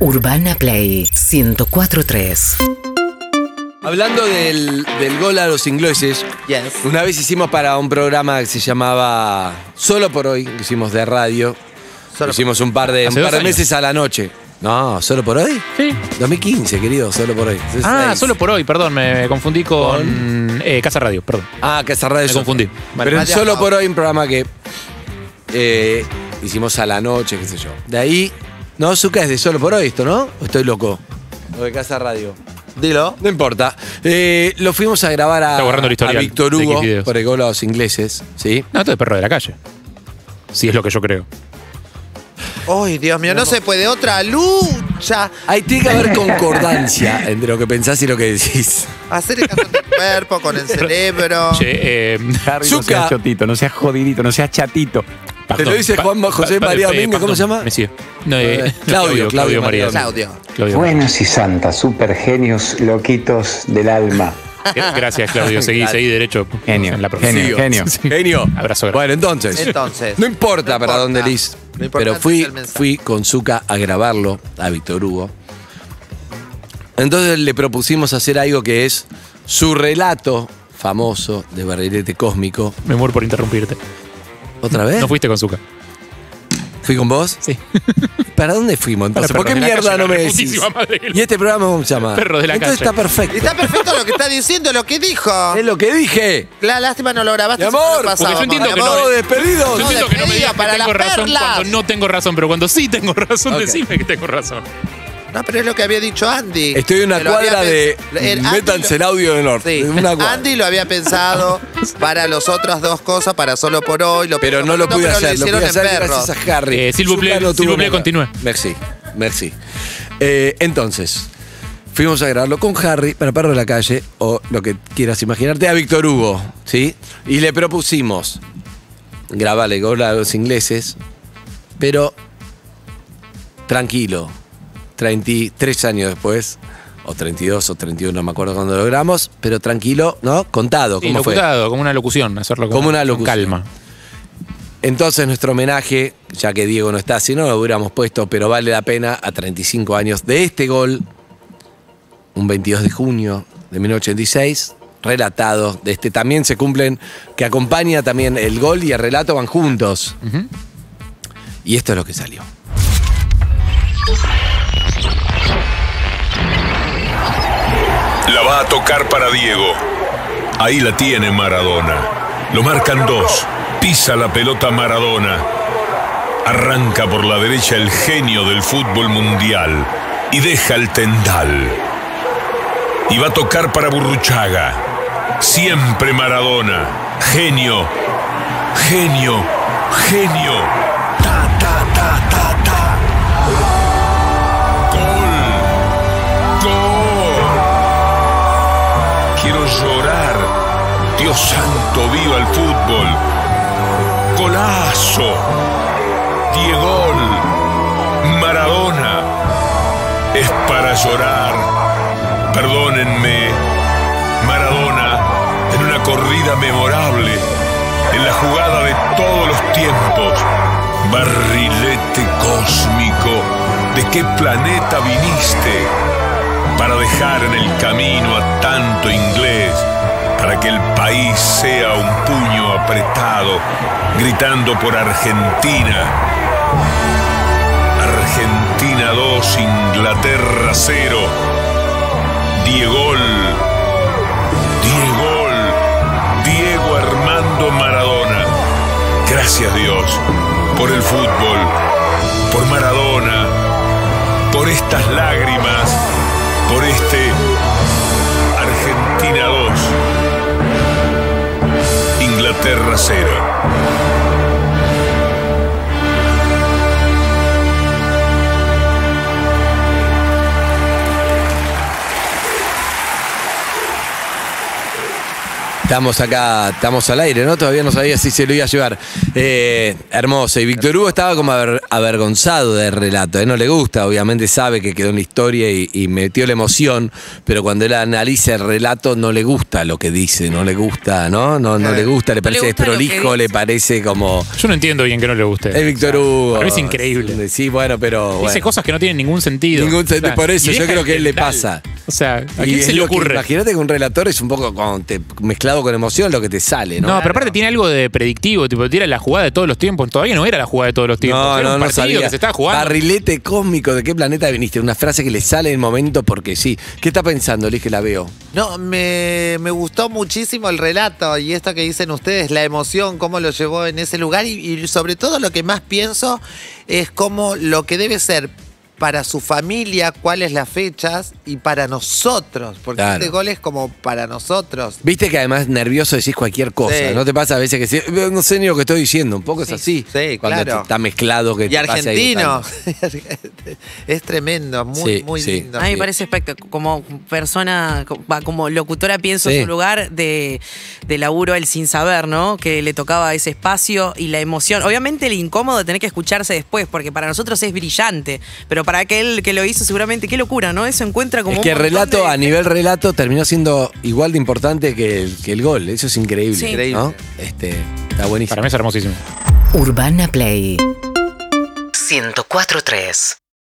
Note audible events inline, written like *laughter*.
Urbana Play 1043. Hablando del, del gol a los ingleses, Yes. una vez hicimos para un programa que se llamaba Solo por hoy, que hicimos de radio. Solo hicimos un par de, un par de meses a la noche. No, ¿solo por hoy? Sí. 2015, querido, solo por hoy. Ah, solo por hoy, perdón, me confundí con eh, Casa Radio, perdón. Ah, esa radio. Me confundí. Pero en solo por hoy, un programa que eh, hicimos a la noche, qué sé yo. De ahí. No, Zuka es de solo por hoy esto, ¿no? ¿O estoy loco? O de Casa Radio. Dilo. No importa. Eh, lo fuimos a grabar a, Está borrando el a historial Víctor de Hugo por el gol a los ingleses, ¿sí? No, esto es perro de la calle. Si es lo que yo creo. Ay, Dios mío, no se puede. Otra lucha. Ahí tiene que haber concordancia entre lo que pensás y lo que decís. Hacer el caso del cuerpo, con el *laughs* cerebro. Che, eh, Harry, no Zucca. seas chotito, no seas jodidito, no seas chatito. Te lo dice Juan José pa- María eh, Domínguez, ¿cómo se llama? Me sigue. No, eh, Eh, *laughs* Claudio, Claudio María. María. Claudio. Claudio. Buenos y santas, super genios, loquitos del alma. Gra- Gracias, Claudio. *laughs* Seguí, seguí derecho Genio, en la profesión. genio, genio. Genio. *laughs* Abrazo grande. Bueno, entonces. Entonces. No importa No para importa. dónde Liz. Pero fui, fui con Zuka a grabarlo a Víctor Hugo. Entonces le propusimos hacer algo que es su relato famoso de barrilete cósmico. Me muero por interrumpirte. ¿Otra vez? No fuiste con Zuka. ¿Fui con vos? Sí. *laughs* ¿Para dónde fuimos entonces? Para ¿Por qué Perros de la mierda Calle, no la me decís? reputísima madre que lo- ¿Y este programa cómo se llama? Perros de la Entonces Calle. está perfecto. Está perfecto lo que está diciendo, lo que dijo. Es lo que dije. La lástima no lo grabaste. Mi amor, porque yo entiendo que amor. no- Todos despedidos. Yo entiendo que no me digas que para tengo las razón perlas. cuando no tengo razón, pero cuando sí tengo razón, Ok. decime que tengo razón. No, pero es lo que había dicho Andy. Estoy en una lo cuadra de. Métanse el lo- audio del norte. Sí. Una. Andy lo había pensado para las otras dos cosas, para solo por hoy. Lo Pero no lo pude pero hacer. Lo hicieron pude en hacer perros. gracias a Harry. Eh, s'il vous plaît, Zucca no s'il tuvo vous plaît, nada. continúe. Merci, merci. Eh, entonces, fuimos a grabarlo con Harry para Perro de la Calle, o lo que quieras imaginarte, a Víctor Hugo, ¿sí? Y le propusimos grabarle a los ingleses, pero tranquilo, 33 años después, o 32 o 31, no me acuerdo cuándo lo grabamos, pero tranquilo, ¿no? Contado, Sí, ¿cómo fue? locutado, como una locución, hacerlo con, Como una con locución. calma. Entonces nuestro homenaje, ya que Diego no está, si no lo hubiéramos puesto, pero vale la pena a 35 años de este gol, un 22 de junio de 1986, relatado de este. También se cumplen, que acompaña también el gol y el relato van juntos. Y esto es lo que salió. Va a tocar para Diego. Ahí la tiene Maradona. Lo marcan dos. Pisa la pelota Maradona. Arranca por la derecha el genio del fútbol mundial y deja el tendal. Y va a tocar para Burruchaga. Siempre Maradona. Genio. Genio. Genio. Quiero llorar. Dios santo, viva el fútbol. Golazo. Diego. Maradona. Es para llorar. Perdónenme. Maradona en una corrida memorable. En la jugada de todos los tiempos. Barrilete cósmico. ¿De qué planeta viniste? Para dejar en el camino a tanto inglés, para que el país sea un puño apretado, gritando por Argentina. Argentina 2, Inglaterra 0. Diego, Diego, Diego Armando Maradona. Gracias Dios por el fútbol, por Maradona, por estas lágrimas, por este Argentina 2, Inglaterra 0. Estamos acá, estamos al aire, ¿no? Todavía no sabía si se lo iba a llevar. Eh, hermoso. Y Víctor Hugo estaba como aver- avergonzado del relato. A él no le gusta, obviamente sabe que quedó en la historia y, y metió la emoción, pero cuando él analiza el relato no le gusta lo que dice, no le gusta, ¿no? No, no le gusta, le parece desprolijo, le parece como. Yo no entiendo bien que no le guste. Es Víctor Hugo. mí es increíble. Sí, bueno, pero. Dice bueno. cosas que no tienen ningún sentido. Ningún sentido, por eso, yo creo que a él le pasa. O sea, ¿a Y quién se le ocurre? Imagínate que un relator es un poco con- te- mezclado con emoción lo que te sale, ¿no? No, pero aparte tiene algo de predictivo, tipo, tira la jugada de todos los tiempos. Todavía no era la jugada de todos los tiempos. No, era no, un no partido sabía. que se estaba jugando. Barrilete cósmico, ¿de qué planeta viniste? Una frase que le sale en el momento porque sí. ¿Qué está pensando, Liz, que la veo? No, me, me gustó muchísimo el relato y esto que dicen ustedes, la emoción, cómo lo llevó en ese lugar y, y sobre todo lo que más pienso es cómo lo que debe ser para su familia, cuáles las fechas y para nosotros, porque Claro. este gol es como para nosotros. Viste que además nervioso decís cualquier cosa. Sí. ¿No te pasa a veces que sí, no sé ni lo que estoy diciendo? Un poco es así. Sí, Cuando claro. está mezclado que Y te ahí argentino, *laughs* es tremendo, muy, Sí, muy sí. lindo. A mí me parece espectacular. Como persona, co- va, como locutora, pienso Sí. en su lugar de, de laburo, el sin saber, ¿no? Que le tocaba ese espacio y la emoción. Obviamente, el incómodo de tener que escucharse después, porque para nosotros es brillante. Pero para aquel que lo hizo, seguramente, qué locura, ¿no? Eso encuentra como. Es un que el relato, de- a nivel relato, terminó siendo igual de importante que el, que el gol. Eso es increíble. Sí. Increíble. ¿no? Este, está buenísimo. Para mí es hermosísimo. Urbana Play 104.3